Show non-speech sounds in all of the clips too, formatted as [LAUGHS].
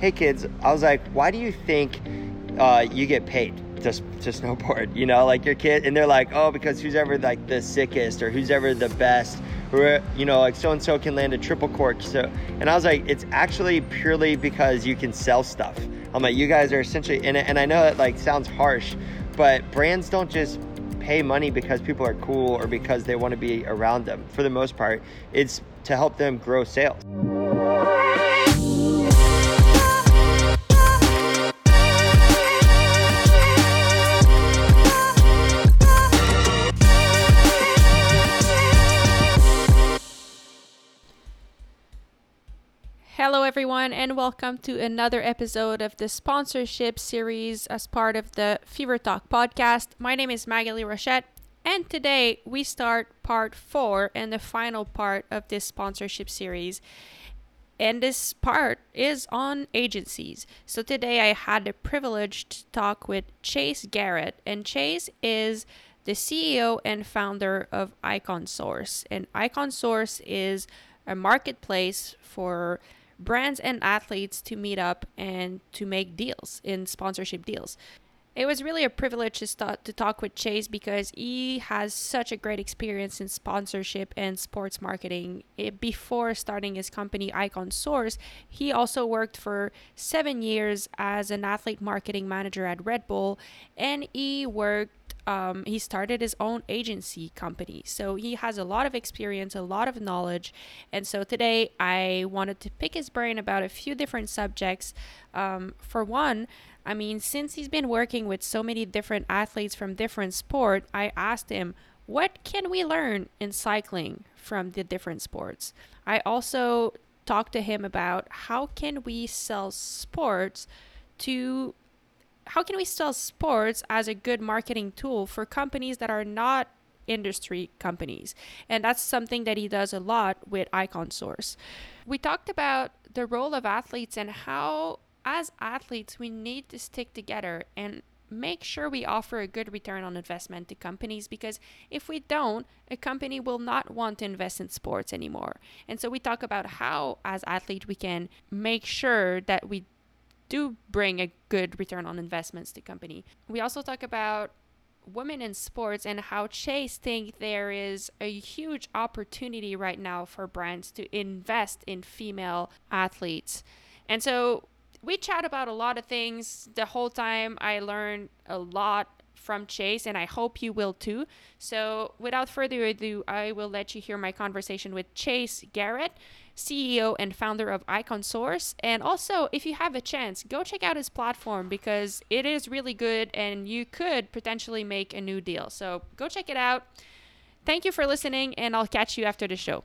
"Hey kids," I was like, "Why do you think uh, you get paid to to snowboard?" [LAUGHS] You know, like your kid, and they're like, "Oh, because who's ever like the sickest or who's ever the best." Or, you know, like so and so can land a triple cork. So, and I was like, it's actually purely because you can sell stuff. I'm like, you guys are essentially, and, and I know that like sounds harsh, but brands don't just pay money because people are cool or because they want to be around them. For the most part, it's to help them grow sales. Everyone, and welcome to another episode of the sponsorship series as part of the Fever Talk podcast. My name is Magali Rochette, and today we start part four and the final part of this sponsorship series. And this part is on agencies. So today I had the privilege to talk with Chase Garrett, and Chase is the CEO and founder of Icon Source. And Icon Source is a marketplace for brands and athletes to meet up and to make deals in sponsorship deals. It was really a privilege to, start, to talk with Chase because he has such a great experience in sponsorship and sports marketing. It, before starting his company Icon Source, he also worked for seven years as an athlete marketing manager at Red Bull, and he worked um, he started his own agency company. So he has a lot of experience, a lot of knowledge. And so today I wanted to pick his brain about a few different subjects. Um, for one, I mean, since he's been working with so many different athletes from different sport, I asked him, what can we learn in cycling from the different sports? I also talked to him about how can we sell sports to how can we sell sports as a good marketing tool for companies that are not industry companies? And that's something that he does a lot with Icon Source. We talked about the role of athletes and how, as athletes, we need to stick together and make sure we offer a good return on investment to companies because if we don't, a company will not want to invest in sports anymore. And so we talk about how, as athletes, we can make sure that we do bring a good return on investments to company. We also talk about women in sports and how Chase think there is a huge opportunity right now for brands to invest in female athletes. And so we chat about a lot of things. The whole time I learned a lot from Chase, and I hope you will too. So, without further ado, I will let you hear my conversation with Chase Garrett, CEO and founder of Icon Source. And also, if you have a chance, go check out his platform because it is really good and you could potentially make a new deal. So, go check it out. Thank you for listening, and I'll catch you after the show.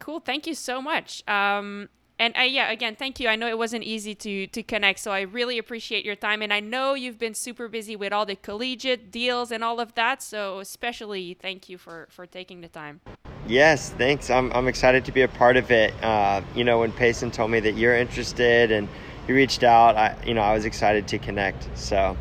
Cool. Thank you so much. Um, and yeah again thank you. I know it wasn't easy to to connect so i really appreciate your time and i know you've been super busy with all the collegiate deals and all of that so especially thank you for for taking the time. Yes thanks. I'm, I'm excited to be a part of it. Uh, you know when payson told me that you're interested and you reached out i you know i was excited to connect so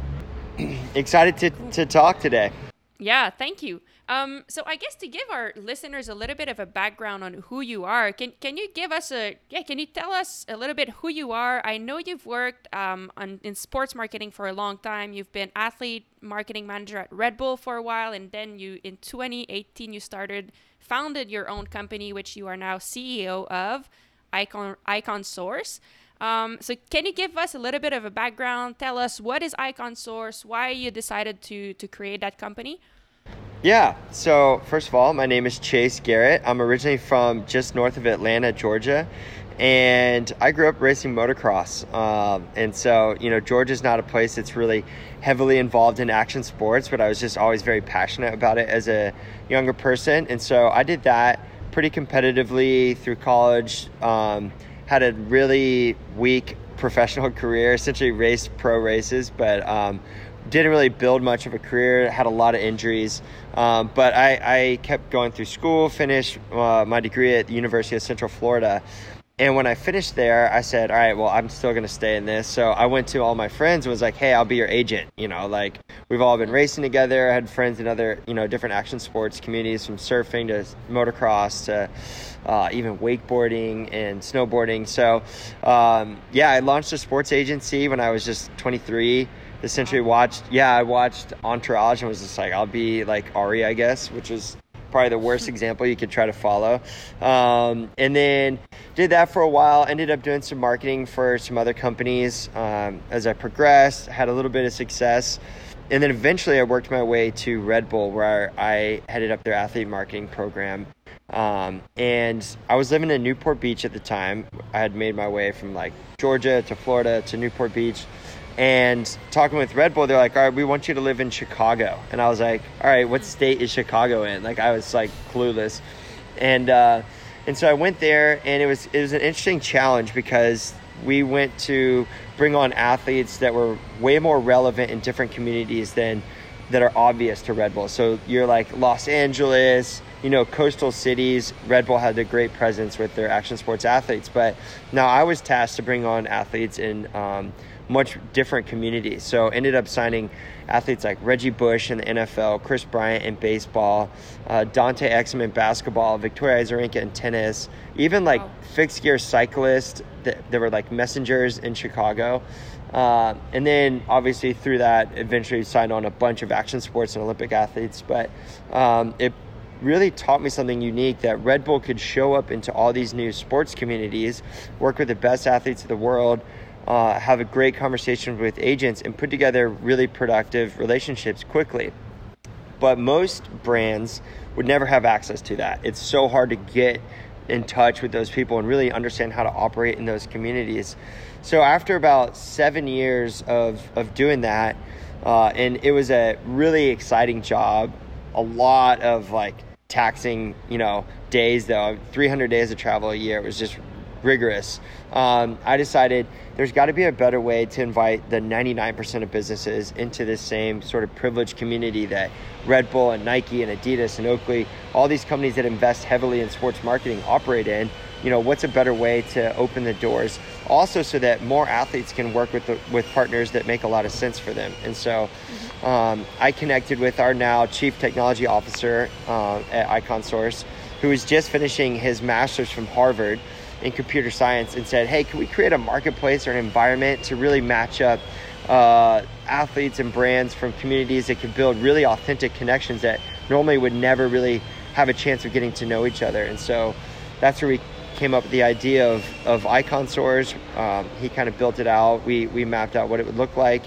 [CLEARS THROAT] excited to, to talk today. Yeah thank you um, so I guess to give our listeners a little bit of a background on who you are, can can you give us a yeah? Can you tell us a little bit who you are? I know you've worked um, on in sports marketing for a long time. You've been athlete marketing manager at Red Bull for a while, and then you in 2018 you started founded your own company, which you are now CEO of, Icon Icon Source. Um, so can you give us a little bit of a background? Tell us what is Icon Source, why you decided to to create that company. Yeah. So, first of all, my name is Chase Garrett. I'm originally from just north of Atlanta, Georgia. And I grew up racing motocross. Um, and so, you know, Georgia's not a place that's really heavily involved in action sports, but I was just always very passionate about it as a younger person. And so I did that pretty competitively through college. Um, had a really weak professional [LAUGHS] career, essentially raced pro races, but um, didn't really build much of a career, had a lot of injuries. Um, but I, I, kept going through school, finished uh, my degree at the University of Central Florida. and when I finished there, I said, all right, well, I'm still going to stay in this. So I went to all my friends and was like, hey, I'll be your agent. You know, like we've all been racing together. I had friends in other, you know, different action sports communities from surfing to motocross to uh, even wakeboarding and snowboarding. So, um, yeah, I launched a sports agency when I was just 23. Essentially, watched, yeah, I watched Entourage and was just like, I'll be like Ari, I guess, which is probably the worst [LAUGHS] example you could try to follow. Um, and then did that for a while. Ended up doing some marketing for some other companies um, as I progressed. Had a little bit of success. And then eventually I worked my way to Red Bull, where I headed up their athlete marketing program. Um, and I was living in Newport Beach at the time. I had made my way from like Georgia to Florida to Newport Beach and talking with Red Bull, they're like, all right, we want you to live in Chicago. And I was like, all right, what state is Chicago in? Like, I was like clueless. And, uh, and so I went there and it was, it was an interesting challenge because we went to bring on athletes that were way more relevant in different communities than that are obvious to Red Bull. So you're like Los Angeles, you know, coastal cities. Red Bull had a great presence with their action sports athletes, but now I was tasked to bring on athletes in um, much different communities. So ended up signing athletes like Reggie Bush in the NFL, Kris Bryant in baseball, uh, Dante Exum in basketball, Victoria Azarenka in tennis, even like wow. fixed gear cyclists that, that were like messengers in Chicago. Uh, and then obviously through that, eventually signed on a bunch of action sports and Olympic athletes. But um, it really taught me something unique that Red Bull could show up into all these new sports communities, work with the best athletes of the world, uh, have a great conversation with agents, and put together really productive relationships quickly. But most brands would never have access to that. It's so hard to get in touch with those people and really understand how to operate in those communities. So after about seven years of, of doing that, uh, and it was a really exciting job, a lot of like taxing, you know, days though, 300 days of travel a year. Was just rigorous. Um, I decided there's got to be a better way to invite the 99% of businesses into this same sort of privileged community that Red Bull and Nike and Adidas and Oakley, all these companies that invest heavily in sports marketing operate in. You know, what's a better way to open the doors? Also, so that more athletes can work with the, with partners that make a lot of sense for them. And so, um, I connected with our now chief technology officer uh, at iconsource, who is just finishing his master's from Harvard in computer science and said, hey, can we create a marketplace or an environment to really match up uh, athletes and brands from communities that can build really authentic connections that normally would never really have a chance of getting to know each other. And so that's where we came up with the idea of, of iconsource. Um, he kind of built it out. We, we mapped out what it would look like.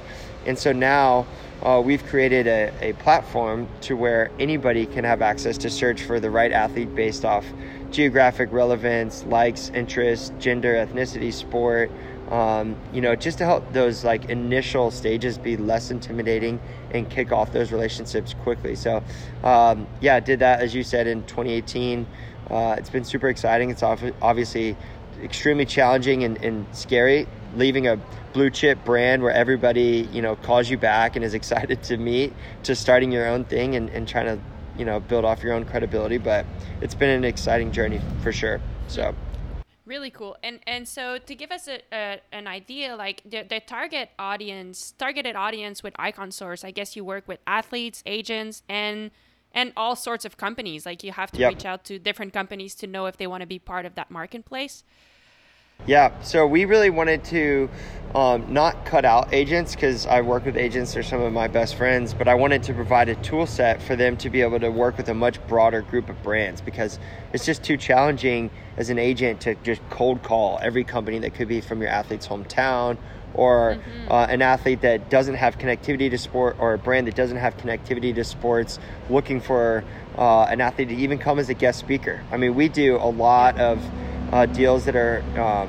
And so now uh, we've created a, a platform to where anybody can have access to search for the right athlete based off geographic relevance, likes, interests, gender, ethnicity, sport. Um, you know, just to help those like initial stages be less intimidating and kick off those relationships quickly. So, um, yeah, I did that as you said in 2018. Uh, it's been super exciting. It's obviously extremely challenging and, and scary leaving a blue chip brand where everybody you know calls you back and is [LAUGHS] excited to meet to starting your own thing and, and trying to you know build off your own credibility but it's been an exciting journey for sure so. Really cool and and so to give us a, a an idea like the, the target audience targeted audience with iconsource i guess you work with athletes agents and and all sorts of companies like you have to yep. reach out to different companies to know if they want to be part of that marketplace yeah, so we really wanted to um, not cut out agents because I work with agents, they're some of my best friends, but I wanted to provide a tool set for them to be able to work with a much broader group of brands because it's just too challenging as an agent to just cold call every company that could be from your athlete's hometown or mm-hmm. uh, an athlete that doesn't have connectivity to sport or a brand that doesn't have connectivity to sports looking for uh, an athlete to even come as a guest speaker. I mean, we do a lot of uh, deals that are um,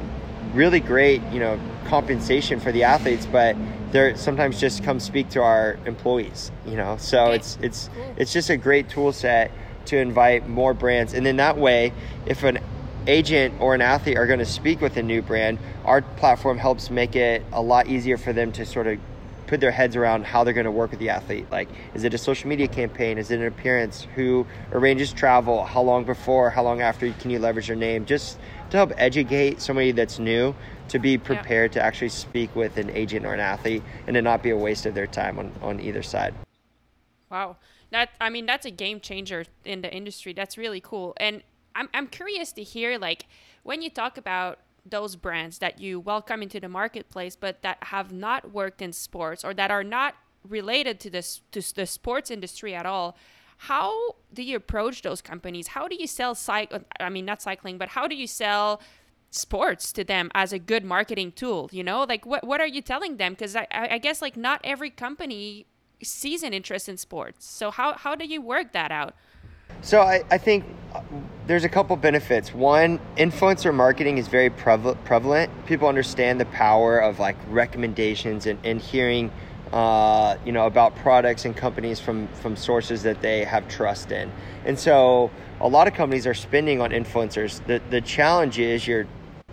really great, you know, compensation for the athletes, but they're sometimes just come speak to our employees, you know. So okay. it's it's it's just a great tool set to invite more brands, and then that way, if an agent or an athlete are going to speak with a new brand, our platform helps make it a lot easier for them to sort of put their heads around how they're going to work with the athlete. Like, is it a social media campaign? Is it an appearance? Who arranges travel? How long before? How long after can you leverage your name? Just to help educate somebody that's new to be prepared yeah. to actually speak with an agent or an athlete and to not be a waste of their time on, on either side. Wow. That I mean that's a game changer in the industry. That's really cool. And I'm I'm curious to hear like when you talk about those brands that you welcome into the marketplace but that have not worked in sports or that are not related to this to the sports industry at all how do you approach those companies? How do you sell cycle i mean not cycling but how do you sell sports to them as a good marketing tool you know? Like what, what are you telling them? Because I, I guess like not every company sees an interest in sports. So how, how do you work that out? So I, I think there's a couple benefits. One, influencer marketing is very prevalent. People understand the power of like recommendations and, and hearing, uh, you know, about products and companies from from sources that they have trust in. And so a lot of companies are spending on influencers. The the challenge is you're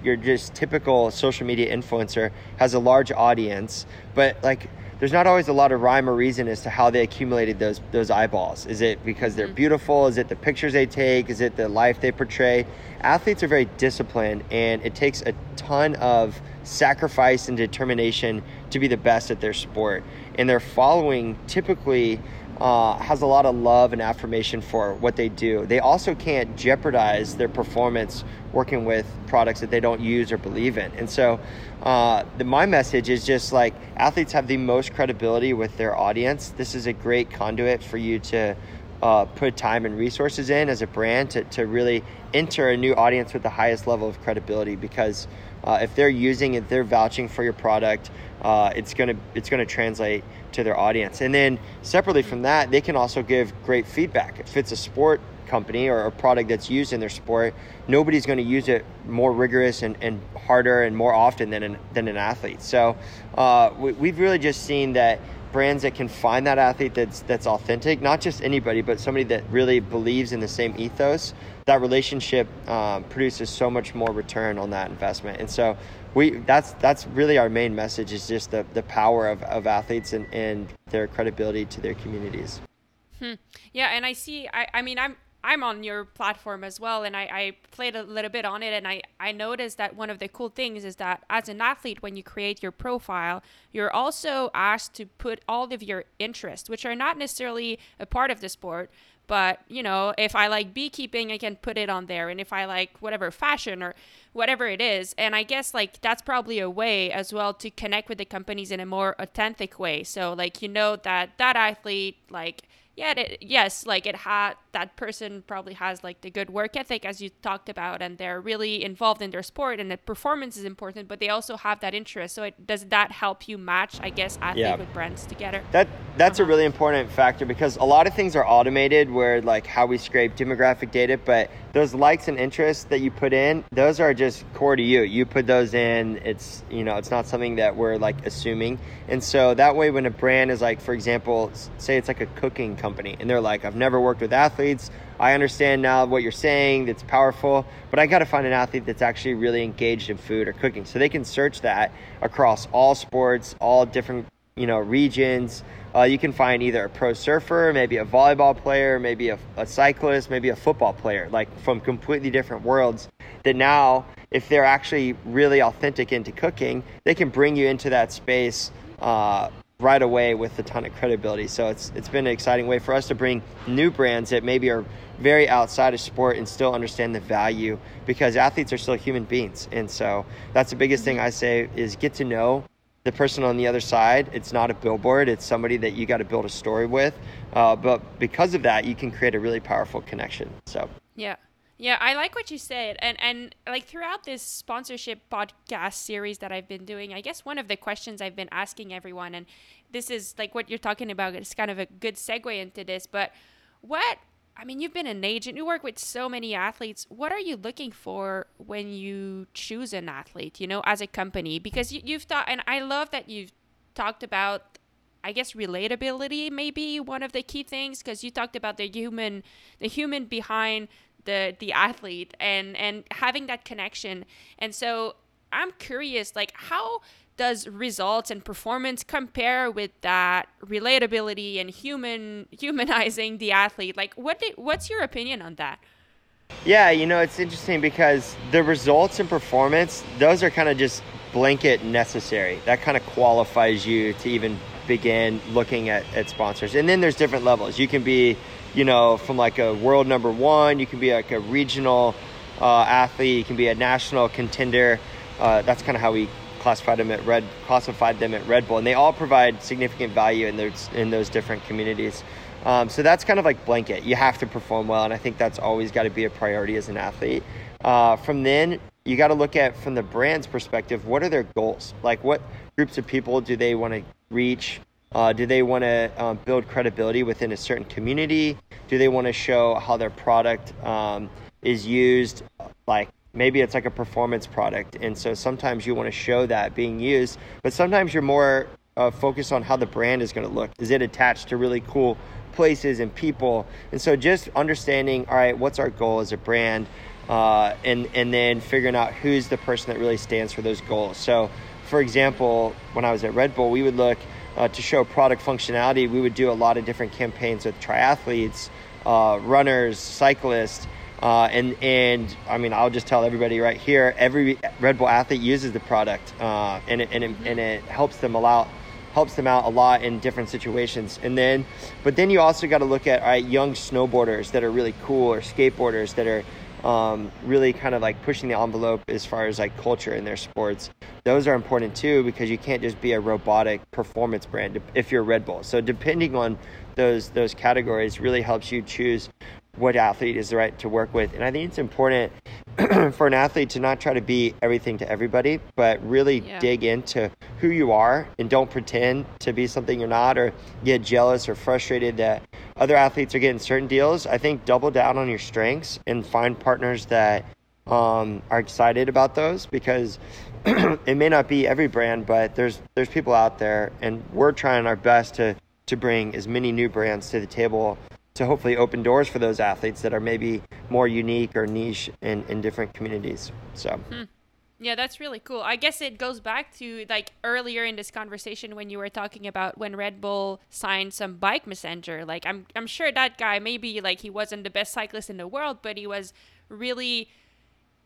you're just typical social media influencer has a large audience, but like there's not always a lot of rhyme or reason as to how they accumulated those those eyeballs. Is it because they're mm-hmm. beautiful? Is it the pictures they take? Is it the life they portray? Athletes are very disciplined, and it takes a ton of sacrifice and determination to be the best at their sport. And their following typically uh, has a lot of love and affirmation for what they do. They also can't jeopardize their performance working with products that they don't use or believe in. And so, uh, the, my message is just like athletes have the most credibility with their audience. This is a great conduit for you to uh, put time and resources in as a brand to, to really enter a new audience with the highest level of credibility because uh, if they're using it, they're vouching for your product, uh, it's gonna it's gonna translate to their audience. And then separately from that, they can also give great feedback. If it's a sport company or a product that's used in their sport, nobody's going to use it more rigorous and, and harder and more often than an, than an athlete. So uh, we, we've really just seen that brands that can find that athlete that's that's authentic, not just anybody, but somebody that really believes in the same ethos. That relationship um, produces so much more return on that investment, and so we that's that's really our main message is just the, the power of, of athletes and, and their credibility to their communities. Hmm. Yeah, and I see. I, I mean, I'm I'm on your platform as well, and I, I played a little bit on it, and I, I noticed that one of the cool things is that as an athlete, when you create your profile, you're also asked to put all of your interests, which are not necessarily a part of the sport, but you know, if I like beekeeping, I can put it on there, and if I like whatever fashion or whatever it is, and I guess like that's probably a way as well to connect with the companies in a more authentic way. So like you know that that athlete like yeah, it, yes, like it had that person probably has like the good work ethic as you talked about, and they're really involved in their sport, and the performance is important, but they also have that interest. So it, does that help you match, I guess, athlete yeah. with brands together? That that's uh-huh. a really important factor because a lot of things are automated, where like how we scrape demographic data, but those likes and interests that you put in, those are just core to you. You put those in. It's you know, it's not something that we're like assuming, and so that way, when a brand is like, for example, say it's like a cooking company, and they're like, I've never worked with athletes. I understand now what you're saying. That's powerful, but I got to find an athlete that's actually really engaged in food or cooking, so they can search that across all sports, all different you know regions uh, you can find either a pro surfer, maybe a volleyball player, maybe a, a, cyclist, maybe a football player, like from completely different worlds. That now, if they're actually really authentic into cooking, they can bring you into that space uh, right away with a ton of credibility. So it's it's been an exciting way for us to bring new brands that maybe are very outside of sport and still understand the value because athletes are still human beings. And so that's the biggest thing I say is get to know the person on the other side. It's not a billboard. It's somebody that you got to build a story with. Uh, but because of that, you can create a really powerful connection. So yeah. Yeah, I like what you said, and and like throughout this sponsorship podcast series that I've been doing, I guess one of the questions I've been asking everyone, and this is like what you're talking about, is kind of a good segue into this. But what I mean, you've been an agent, you work with so many athletes. What are you looking for when you choose an athlete, you know, as a company? Because you, you've thought, and I love that you've talked about, I guess, relatability, maybe one of the key things, because you talked about the human, the human behind the the athlete and and having that connection and so i'm curious like how does results and performance compare with that relatability and human humanizing the athlete? Like, what do, what's your opinion on that? Yeah, you know, it's interesting because the results and performance, those are kind of just blanket necessary. That kind of qualifies you to even begin looking at, at sponsors. And then there's different levels. You can be, you know, from like a world number one, you can be like a regional uh, athlete, you can be a national contender. Uh, that's kind of how we classified them at Red classified them at Red Bull, and they all provide significant value in those in those different communities. Um, so that's kind of like blanket. You have to perform well, and I think that's always got to be a priority as an athlete. Uh, from then, you got to look at from the brand's perspective. What are their goals? Like, what groups of people do they want to reach? Uh, do they want to um, build credibility within a certain community? Do they want to show how their product um, is used? Like maybe it's like a performance product, and so sometimes you want to show that being used, but sometimes you're more uh, focused on how the brand is going to look. Is it attached to really cool places and people? And so just understanding, all right, what's our goal as a brand? Uh, and and then figuring out who's the person that really stands for those goals. So, for example, when I was at Red Bull, we would look uh, to show product functionality. We would do a lot of different campaigns with triathletes, uh, runners, cyclists, uh, and and I mean I'll just tell everybody right here, every Red Bull athlete uses the product, uh, and it, and it, and it helps them allow helps them out a lot in different situations. And then, but then you also got to look at right, young snowboarders that are really cool or skateboarders that are um, really kind of like pushing the envelope as far as like culture in their sports. Those are important too because you can't just be a robotic performance brand if you're Red Bull. So depending on those those categories really helps you choose what athlete is the right to work with. And I think it's important [CLEARS THROAT] for an athlete to not try to be everything to everybody, but really yeah. dig into who you are and don't pretend to be something you're not or get jealous or frustrated that other athletes are getting certain deals. I think double down on your strengths and find partners that um, are excited about those because [CLEARS THROAT] it may not be every brand, but there's there's people out there, and we're trying our best to to bring as many new brands to the table to hopefully open doors for those athletes that are maybe more unique or niche in, in different communities. So. Hmm. Yeah, that's really cool. I guess it goes back to like earlier in this conversation when you were talking about when Red Bull signed some bike messenger. Like I'm I'm sure that guy maybe like he wasn't the best cyclist in the world, but he was really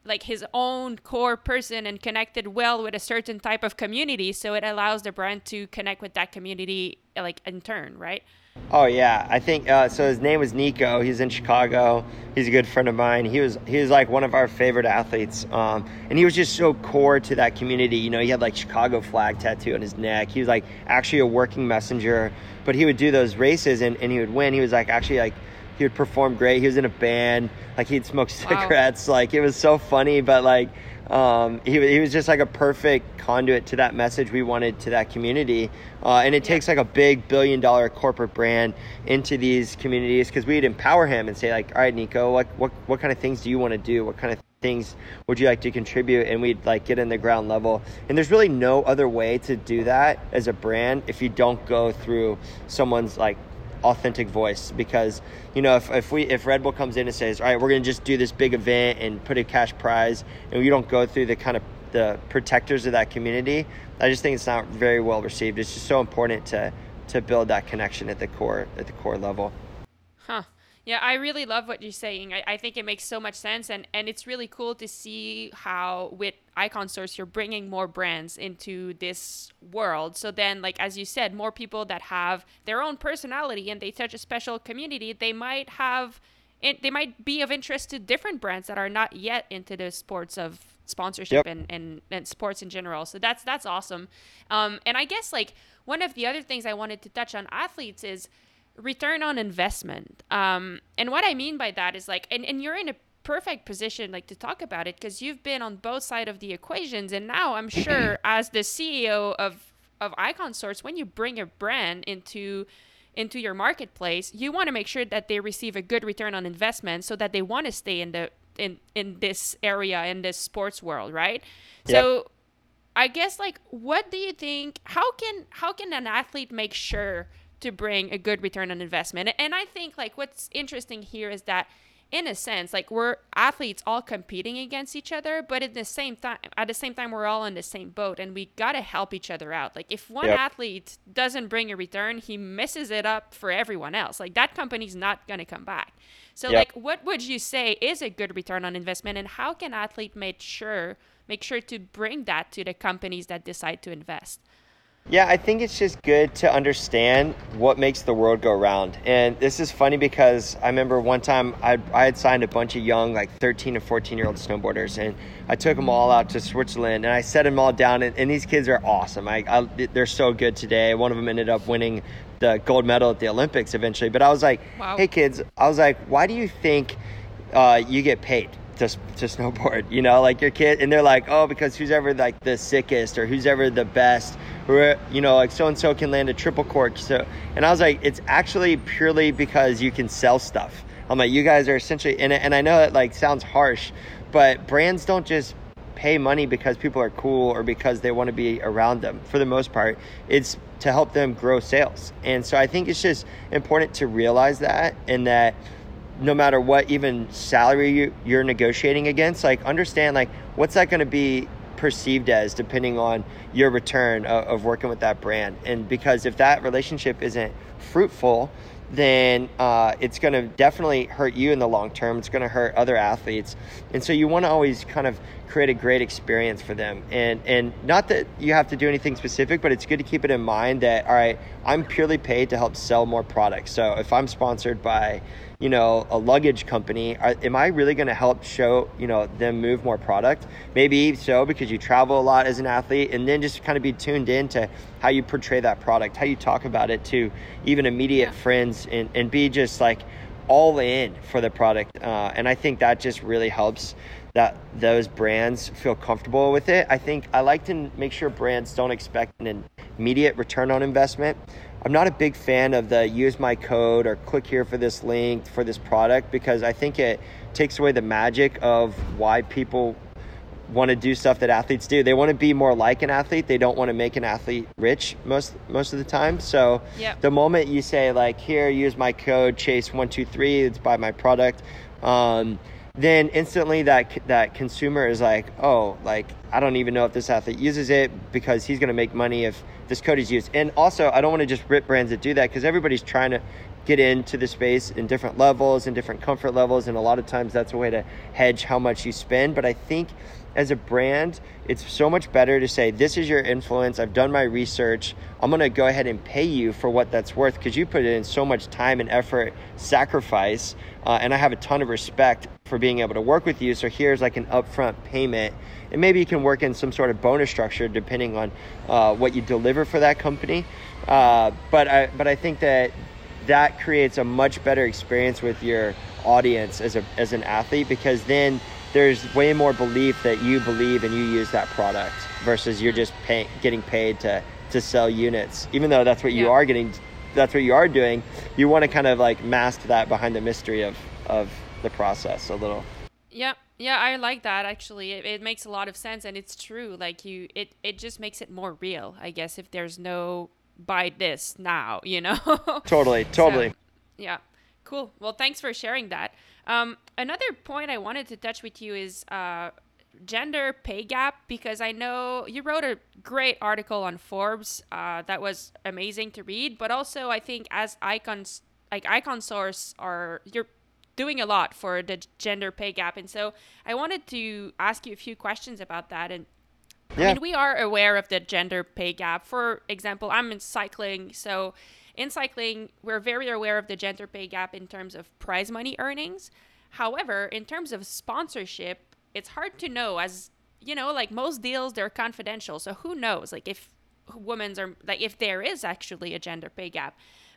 like his own core person and connected well with a certain type of community, so it allows the brand to connect with that community like in turn, right? Oh yeah, I think uh, so. His name was Nico. He's in Chicago. He's a good friend of mine. He was he was like one of our favorite athletes, um, and he was just so core to that community. You know, he had like Chicago flag tattoo on his neck. He was like actually a working messenger, but he would do those races and, and he would win. He was like actually like he would perform great. He was in a band. Like he'd smoke cigarettes. Wow. Like it was so funny, but like um, he, he was just like a perfect conduit to that message we wanted to that community. Uh, and it yeah. takes like a big billion dollar corporate brand into these communities because we'd empower him and say like, all right, Nico, what, what, what kind of things do you want to do? What kind of things would you like to contribute? And we'd like get in the ground level. And there's really no other way to do that as a brand if you don't go through someone's like authentic voice because you know if, if we if red bull comes in and says all right we're going to just do this big event and put a cash prize and we don't go through the kind of the protectors of that community i just think it's not very well received. It's just so important to to build that connection at the core at the core level. Huh yeah, I really love what you're saying. I, I think it makes so much sense, and, and it's really cool to see how with Icon Source you're bringing more brands into this world. So then, like as you said, more people that have their own personality and they touch a special community, they might have, it, they might be of interest to different brands that are not yet into the sports of sponsorship yep. and, and and sports in general. So that's that's awesome. Um, and I guess like one of the other things I wanted to touch on athletes is return on investment. Um, and what I mean by that is like, and, and you're in a perfect position like to talk about it because you've been on both side of the equations and now i'm sure [CLEARS THROAT] as the ceo of of icon source when you bring a brand into into your marketplace you want to make sure that they receive a good return on investment so that they want to stay in the in in this area in this sports world right yep. so i guess like what do you think how can how can an athlete make sure to bring a good return on investment. And I think like what's interesting here is that in a sense like we're athletes all competing against each other but at the same time at the same time we're all in the same boat and we got to help each other out like if one Yep. athlete doesn't bring a return he messes it up for everyone else like that company's not going to come back so Yep. like what would you say is a good return on investment and how can athlete make sure make sure to bring that to the companies that decide to invest Yeah, I think it's just good to understand what makes the world go round. And this is funny because I remember one time I, I had signed a bunch of young, like 13 and 14 year old snowboarders, and I took them all out to Switzerland and I set them all down. And, and these kids are awesome. I, I, they're so good today. One of them ended up winning the gold medal at the Olympics eventually. But I was like, Wow. hey, kids, I was like, why do you think uh, you get paid to, to snowboard you know like your kid and they're like oh because who's ever like the sickest or who's ever the best or you know like so and so can land a triple cork so and i was like it's actually purely because you can sell stuff i'm like you guys are essentially and, and i know it like sounds harsh but brands don't just pay money because people are cool or because they want to be around them. For the most part, it's to help them grow sales. And so I think it's just important to realize that and that no matter what even salary you, you're negotiating against, like understand like what's that going to be perceived as depending on your return of, of working with that brand. And because if that relationship isn't fruitful, then uh, it's going to definitely hurt you in the long term. It's going to hurt other athletes, and so you want to always kind of create a great experience for them. And and not that you have to do anything specific, but it's good to keep it in mind that all right, I'm purely paid to help sell more products. So if I'm sponsored by you know a luggage company are, am i really going to help show you know them move more product maybe so because you travel a lot as an athlete and then just kind of be tuned in to how you portray that product how you talk about it to even immediate Yeah. friends and, and be just like all in for the product uh, and i think that just really helps that those brands feel comfortable with it i think i like to make sure brands don't expect an immediate return on investment i'm not a big fan of the use my code or click here for this link for this product because i think it takes away the magic of why people want to do stuff that athletes do. They want to be more like an athlete. They don't want to make an athlete rich most most of the time. So Yep. the moment you say like, "Here, use my code Chase one two three, it's buy my product," um, then instantly that that consumer is like, "Oh, like I don't even know if this athlete uses it because he's going to make money if this code is used." And also, I don't want to just rip brands that do that because everybody's trying to get into the space in different levels and different comfort levels and a lot of times that's a way to hedge how much you spend. But i think as a brand it's so much better to say this is your influence. I've done my research. I'm going to go ahead and pay you for what that's worth because you put in so much time and effort sacrifice uh, and i have a ton of respect for being able to work with you. So here's like an upfront payment. And maybe you can work in some sort of bonus structure depending on uh, what you deliver for that company. Uh, but I, but I think that that creates a much better experience with your audience as a as an athlete because then there's way more belief that you believe and you use that product versus you're just paying getting paid to to sell units even though that's what you Yeah. are getting that's what you are doing you want to kind of like mask that behind the mystery of of the process a little Yeah, yeah, I like that actually. It, it makes a lot of sense and it's true. Like you it it just makes it more real, I guess, if there's no buy this now, you know. totally [LAUGHS] totally So, yeah. Cool. Well, thanks for sharing that. Um, another point I wanted to touch with you is uh, gender pay gap because I know you wrote a great article on Forbes uh, that was amazing to read, but also I think as icons like Icon Source are you're doing a lot for the gender pay gap, and so I wanted to ask you a few questions about that and yeah I mean, we are aware of the gender pay gap. For example, I'm in cycling, so in cycling, we're very aware of the gender pay gap in terms of prize money earnings. However, in terms of sponsorship, it's hard to know as you know, like most deals, they're confidential. So who knows, like if women's are like if there is actually a gender pay gap.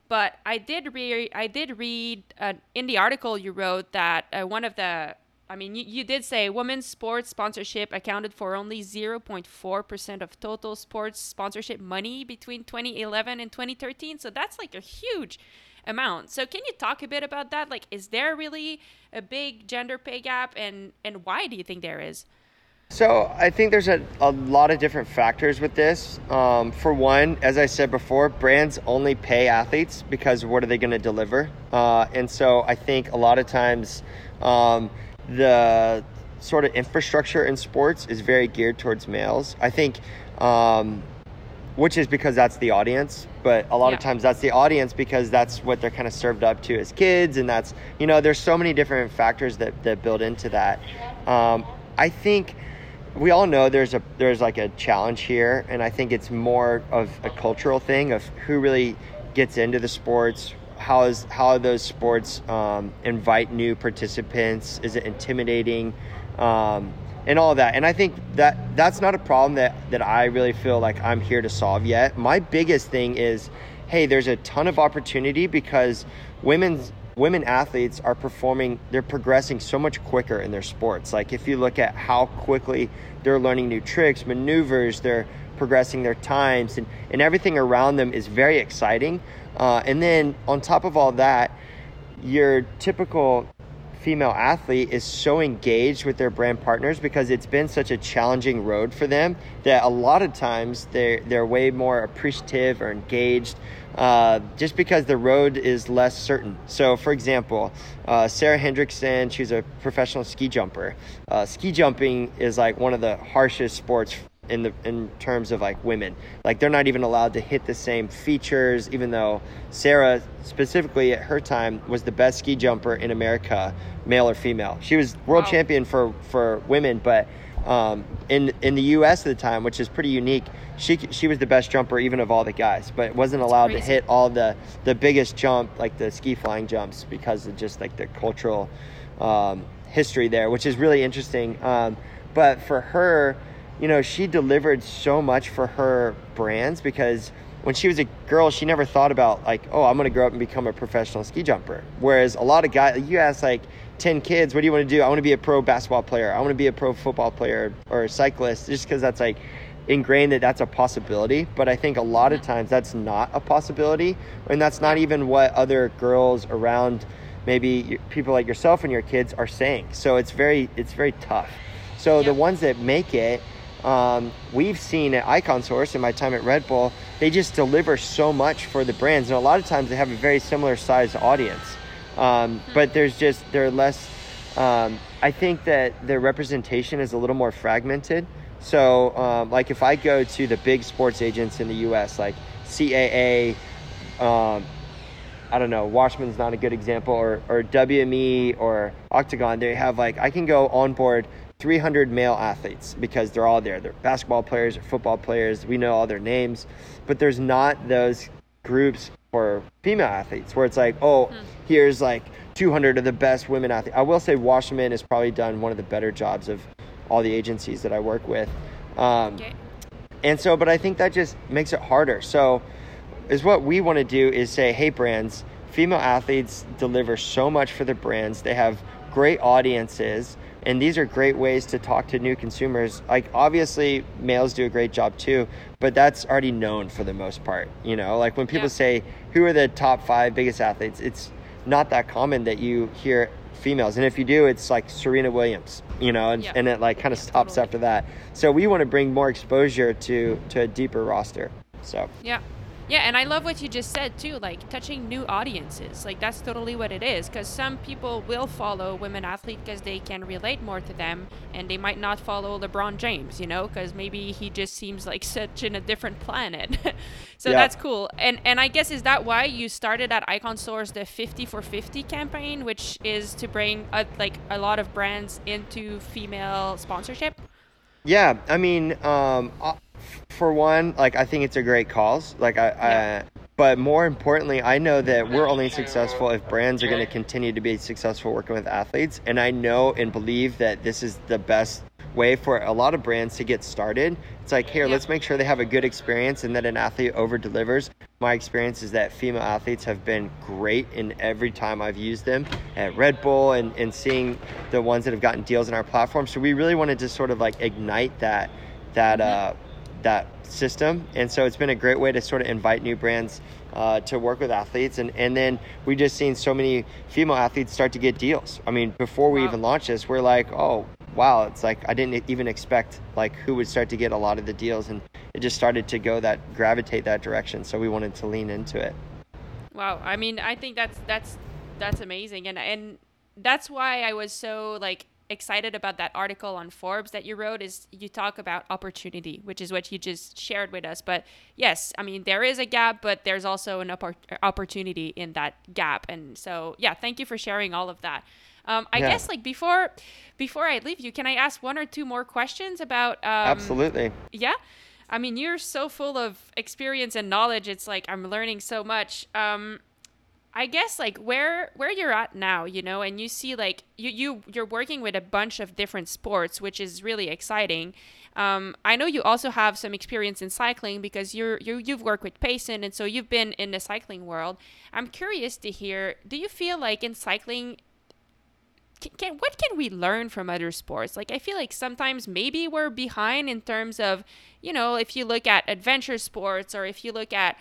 But I did read, I did read uh, in the article you wrote that uh, one of the I mean, you, you did say women's sports sponsorship accounted for only 0.4% of total sports sponsorship money between 2011 and 2013. So that's like a huge amount. So can you talk a bit about that? Like, is there really a big gender pay gap and, and why do you think there is? So I think there's a, a lot of different factors with this. Um, for one, as I said before, brands only pay athletes because what are they going to deliver? Uh, and so I think a lot of times um, the sort of infrastructure in sports is very geared towards males. I think, um, which is because that's the audience, but a lot Yeah. of times that's the audience because that's what they're kind of served up to as kids, and that's you know there's so many different factors that that build into that. Um, I think we all know there's a there's like a challenge here, and I think it's more of a cultural thing of who really gets into the sports. How is how those sports um, invite new participants? Is it intimidating? Um, and all that. And I think that that's not a problem that that I really feel like I'm here to solve yet. My biggest thing is, hey, there's a ton of opportunity because women's women athletes are performing they're progressing so much quicker in their sports like if you look at how quickly they're learning new tricks maneuvers they're progressing their times and, and everything around them is very exciting uh, and then on top of all that your typical female athlete is so engaged with their brand partners because it's been such a challenging road for them that a lot of times they're, they're way more appreciative or engaged uh, just because the road is less certain. So, for example, uh, Sarah Hendrickson, she's a professional ski jumper. Uh, ski jumping is like one of the harshest sports in the in terms of like women. Like they're not even allowed to hit the same features even though sarah specifically at her time was the best ski jumper in america male or female. She was world Wow. champion for for women but um, in in the us at the time which is pretty unique she she was the best jumper even of all the guys but wasn't allowed to hit all the the biggest jump like the ski flying jumps because of just like the cultural um, history there which is really interesting. Um, but for her you know, she delivered so much for her brands because when she was a girl, she never thought about like, oh, I'm going to grow up and become a professional ski jumper. Whereas a lot of guys, you ask like 10 kids, what do you want to do? I want to be a pro basketball player. I want to be a pro football player or a cyclist just because that's like ingrained that that's a possibility. But I think a lot of times that's not a possibility. And that's not even what other girls around maybe people like yourself and your kids are saying. So it's very, it's very tough. So the ones that make it, um, we've seen at Icon Source in my time at Red Bull, they just deliver so much for the brands, and a lot of times they have a very similar size audience. Um, but there's just they're less. Um, I think that their representation is a little more fragmented. So, um, like if I go to the big sports agents in the U.S., like CAA, um, I don't know, Wasserman's not a good example, or, or WME or Octagon, they have like, I can go on board 300 male athletes because they're all there. They're basketball players or football players. We know all their names, but there's not those groups for female athletes where it's like, oh, here's like 200 of the best women athletes. I will say Wasserman has probably done one of the better jobs of all the agencies that I work with. Um, Okay. and so, but I think that just makes it harder. So, is what we want to do is say, hey, brands, female athletes deliver so much for their brands. They have great audiences, and these are great ways to talk to new consumers. Like, obviously, males do a great job too, but that's already known for the most part. You know, like when people Yeah. say, who are the top five biggest athletes, it's not that common that you hear females. And if you do, it's like Serena Williams, you know, and, Yeah. and it like kind of Yeah, stops totally. after that. So we want to bring more exposure to to a deeper roster. So Yeah. Yeah, and I love what you just said too, like touching new audiences. Like that's totally what it is because some people will follow women athletes because they can relate more to them and they might not follow LeBron James, you know, because maybe he just seems like [LAUGHS] such in a different planet. [LAUGHS] so Yeah. that's cool. And and I guess is that why you started at Icon Source the 50 for 50 campaign, which is to bring a, like a lot of brands into female sponsorship? Yeah, I mean, um, for one, like I think it's a great cause. Like I, Yeah. I but more importantly, I know that we're only successful if brands are going to continue to be successful working with athletes, and I know and believe that this is the best way for a lot of brands to get started. It's like, here, Yeah. let's make sure they have a good experience and that an athlete over delivers. My experience is that female athletes have been great in every time I've used them at Red Bull and, and seeing the ones that have gotten deals in our platform. So we really wanted to sort of like ignite that that uh, that system. And so it's been a great way to sort of invite new brands uh, to work with athletes. And, and then we just seen so many female athletes start to get deals. I mean, before we Wow. even launched this, we're like, oh, wow, it's like I didn't even expect like who would start to get a lot of the deals, and it just started to go that gravitate that direction. So we wanted to lean into it. Wow, I mean, I think that's that's that's amazing, and and that's why I was so like excited about that article on Forbes that you wrote is you talk about opportunity, which is what you just shared with us. But yes, I mean there is a gap, but there's also an oppor- opportunity in that gap. And so yeah, thank you for sharing all of that. Um, I yeah. guess like before before I leave you, can I ask one or two more questions about? Um, Absolutely. Yeah. I mean, you're so full of experience and knowledge. It's like I'm learning so much. Um, I guess like where where you're at now, you know, and you see like you you you're working with a bunch of different sports, which is really exciting. Um, I know you also have some experience in cycling because you're you you've worked with Payson, and so you've been in the cycling world. I'm curious to hear. Do you feel like in cycling? Can, can what can we learn from other sports? Like I feel like sometimes maybe we're behind in terms of, you know, if you look at adventure sports or if you look at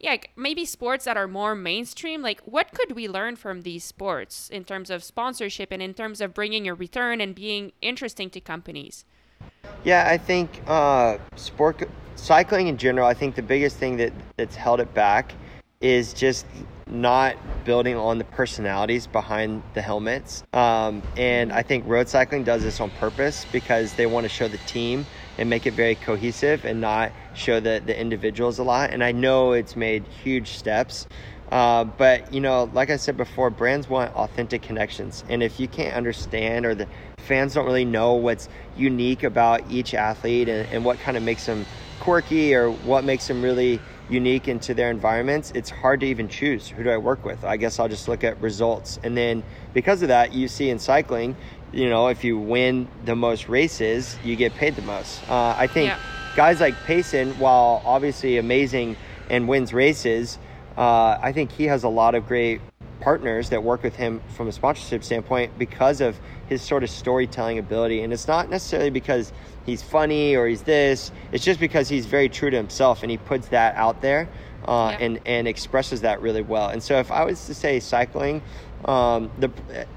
yeah, like maybe sports that are more mainstream. Like, what could we learn from these sports in terms of sponsorship and in terms of bringing a return and being interesting to companies? Yeah, I think uh, sport cycling in general. I think the biggest thing that that's held it back is just not building on the personalities behind the helmets. Um, and I think road cycling does this on purpose because they want to show the team and make it very cohesive and not show the, the individuals a lot. And I know it's made huge steps. Uh, but you know, like I said before, brands want authentic connections, and if you can't understand or the fans don't really know what's unique about each athlete and, and what kind of makes them quirky or what makes them really unique into their environments, it's hard to even choose who do I work with. I guess I'll just look at results. And then because of that, you see in cycling, you know, if you win the most races, you get paid the most. Uh, I think yeah. guys like Payson, while obviously amazing and wins races, uh, I think he has a lot of great partners that work with him from a sponsorship standpoint because of his sort of storytelling ability. And it's not necessarily because he's funny or he's this, it's just because he's very true to himself and he puts that out there uh, yeah. and, and expresses that really well. And so if I was to say cycling, um, the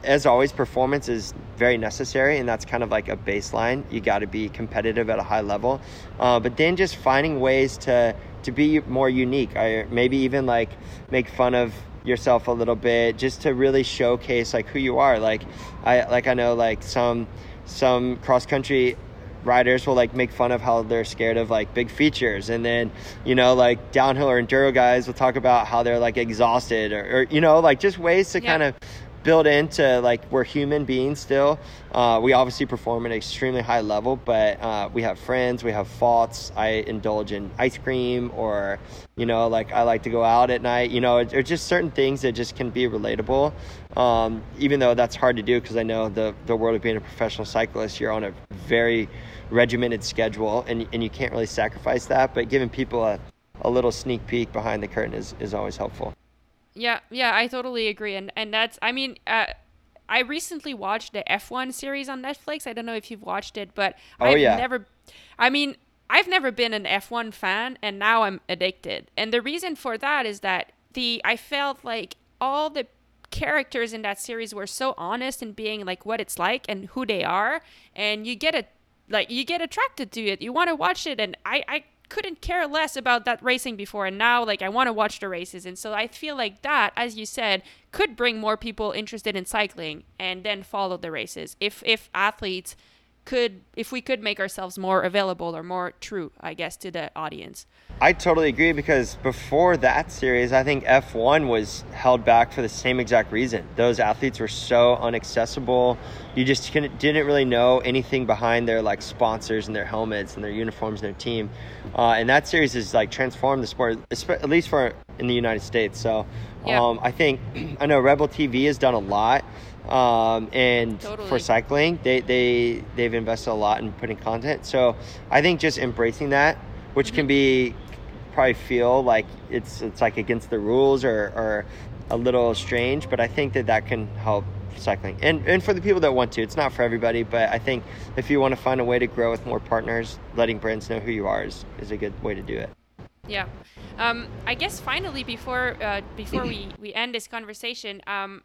as always, performance is very necessary, and that's kind of like a baseline. You got to be competitive at a high level, uh, but then just finding ways to to be more unique. I maybe even like make fun of yourself a little bit just to really showcase like who you are like i like i know like some some cross country riders will like make fun of how they're scared of like big features and then you know like downhill or enduro guys will talk about how they're like exhausted or, or you know like just ways to yeah. kind of build into like we're human beings still. Uh, we obviously perform at an extremely high level, but uh, we have friends, we have faults. I indulge in ice cream, or you know, like I like to go out at night. You know, there's just certain things that just can be relatable. Um, even though that's hard to do because I know the the world of being a professional cyclist, you're on a very regimented schedule, and and you can't really sacrifice that. But giving people a a little sneak peek behind the curtain is, is always helpful. Yeah, yeah, I totally agree, and and that's I mean. Uh, I recently watched the F1 series on Netflix. I don't know if you've watched it, but oh, I've yeah. never I mean, I've never been an F1 fan and now I'm addicted. And the reason for that is that the I felt like all the characters in that series were so honest in being like what it's like and who they are and you get it like you get attracted to it. You want to watch it and I I couldn't care less about that racing before and now like I want to watch the races and so I feel like that as you said could bring more people interested in cycling and then follow the races if if athletes could if we could make ourselves more available or more true i guess to the audience. I totally agree because before that series i think f1 was held back for the same exact reason. Those athletes were so inaccessible you just didn't really know anything behind their like sponsors and their helmets and their uniforms and their team. Uh, and that series has like transformed the sport at least for in the united states. So yeah. um, i think [CLEARS THROAT] i know Red Bull TV has done a lot um, and totally. for cycling they, they they've invested a lot in putting content so i think just embracing that which mm-hmm. can be probably feel like it's it's like against the rules or, or a little strange but i think that that can help cycling and and for the people that want to it's not for everybody but i think if you want to find a way to grow with more partners letting brands know who you are is, is a good way to do it yeah um, i guess finally before uh, before we we end this conversation um,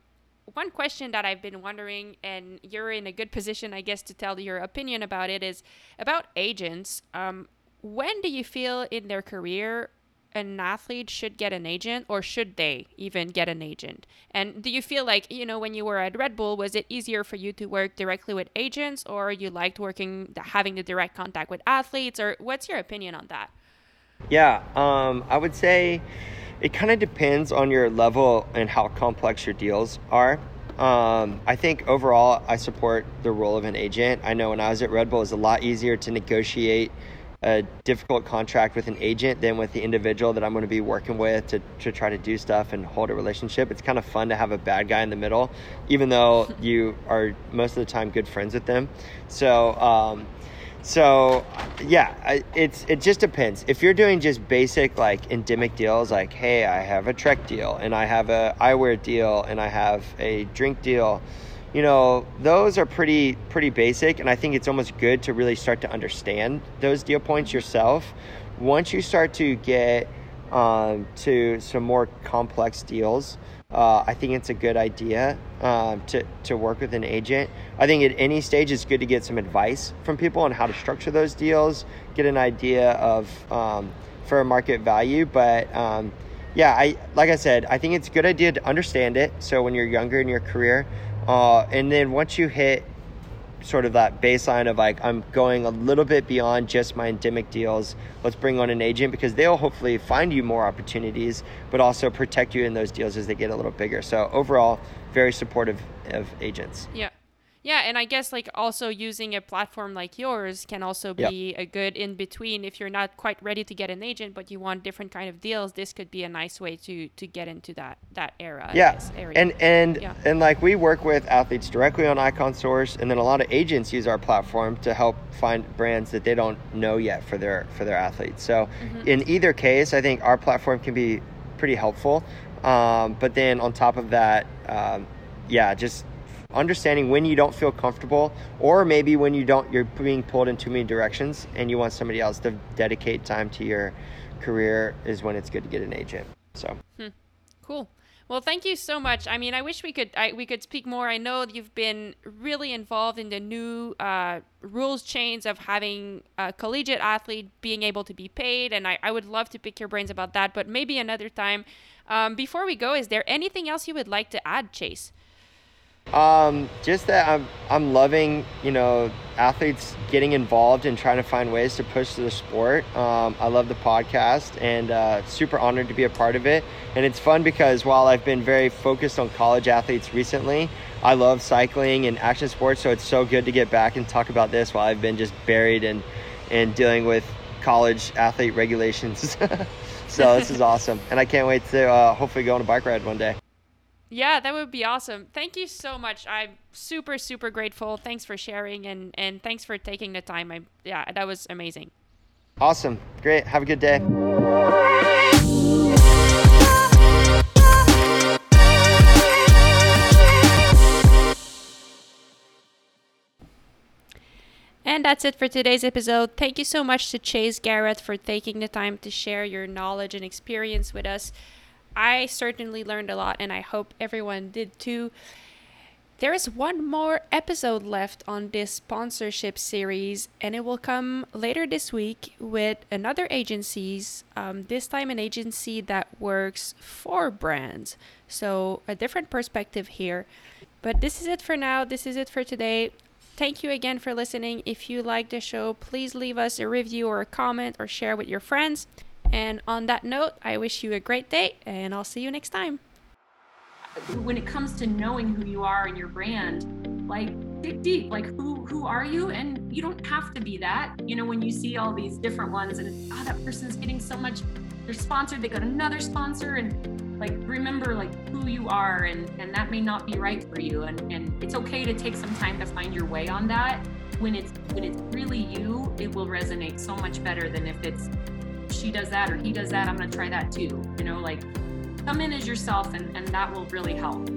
one question that I've been wondering, and you're in a good position, I guess, to tell your opinion about it, is about agents. Um, when do you feel in their career an athlete should get an agent or should they even get an agent? And do you feel like, you know, when you were at Red Bull, was it easier for you to work directly with agents or you liked working, having the direct contact with athletes? Or what's your opinion on that? Yeah, um, I would say it kind of depends on your level and how complex your deals are. Um, I think overall, I support the role of an agent. I know when I was at Red Bull, it was a lot easier to negotiate a difficult contract with an agent than with the individual that I'm going to be working with to, to try to do stuff and hold a relationship. It's kind of fun to have a bad guy in the middle, even though you are most of the time good friends with them. So, um, so yeah, it's it just depends. If you're doing just basic like endemic deals, like hey, I have a Trek deal and I have a eyewear deal and I have a drink deal you know those are pretty pretty basic and i think it's almost good to really start to understand those deal points yourself once you start to get um, to some more complex deals. Uh, i think it's a good idea um, to, to work with an agent. I think at any stage it's good to get some advice from people on how to structure those deals get an idea of um, fair market value. But um, yeah i like i said i think it's a good idea to understand it. So when you're younger in your career uh, and then once you hit sort of that baseline of like I'm going a little bit beyond just my endemic deals. Let's bring on an agent because they'll hopefully find you more opportunities, but also protect you in those deals as they get a little bigger. So overall, very supportive of agents. Yeah. Yeah, and I guess like also using a platform like yours can also be yep. a good in between if you're not quite ready to get an agent but you want different kind of deals. This could be a nice way to to get into that that era. Yeah, and and yeah. and like we work with athletes directly on Icon Source, and then a lot of agents use our platform to help find brands that they don't know yet for their for their athletes. So mm-hmm. in either case, I think our platform can be pretty helpful. Um, but then on top of that, um, yeah, just understanding when you don't feel comfortable or maybe when you don't you're being pulled in too many directions and you want somebody else to dedicate time to your career is when it's good to get an agent so hmm. cool well, thank you so much. I mean, I wish we could I, we could speak more. I know you've been really involved in the new uh, rules change of having a collegiate athlete being able to be paid, and I, I would love to pick your brains about that. But maybe another time. Um, before we go, is there anything else you would like to add, Chase? Um, just that I'm I'm loving you know athletes getting involved and trying to find ways to push the sport. Um, I love the podcast and uh, super honored to be a part of it. And it's fun because while I've been very focused on college athletes recently, I love cycling and action sports. So it's so good to get back and talk about this while I've been just buried in in dealing with college athlete regulations. [LAUGHS] so this is awesome, and I can't wait to uh, hopefully go on a bike ride one day. Yeah, that would be awesome. Thank you so much. I'm super super grateful. Thanks for sharing and and thanks for taking the time. I yeah, that was amazing. Awesome. Great. Have a good day. And that's it for today's episode. Thank you so much to Chase Garrett for taking the time to share your knowledge and experience with us. I certainly learned a lot, and I hope everyone did too. There is one more episode left on this sponsorship series, and it will come later this week with another agencies. Um, this time, an agency that works for brands, so a different perspective here. But this is it for now. This is it for today. Thank you again for listening. If you like the show, please leave us a review or a comment or share with your friends. And on that note, I wish you a great day and I'll see you next time. When it comes to knowing who you are and your brand, like dig deep, like who who are you? And you don't have to be that. You know, when you see all these different ones and oh that person's getting so much, they're sponsored, they got another sponsor and like remember like who you are and and that may not be right for you and and it's okay to take some time to find your way on that when it's when it's really you it will resonate so much better than if it's she does that or he does that, I'm going to try that too. You know, like come in as yourself and, and that will really help.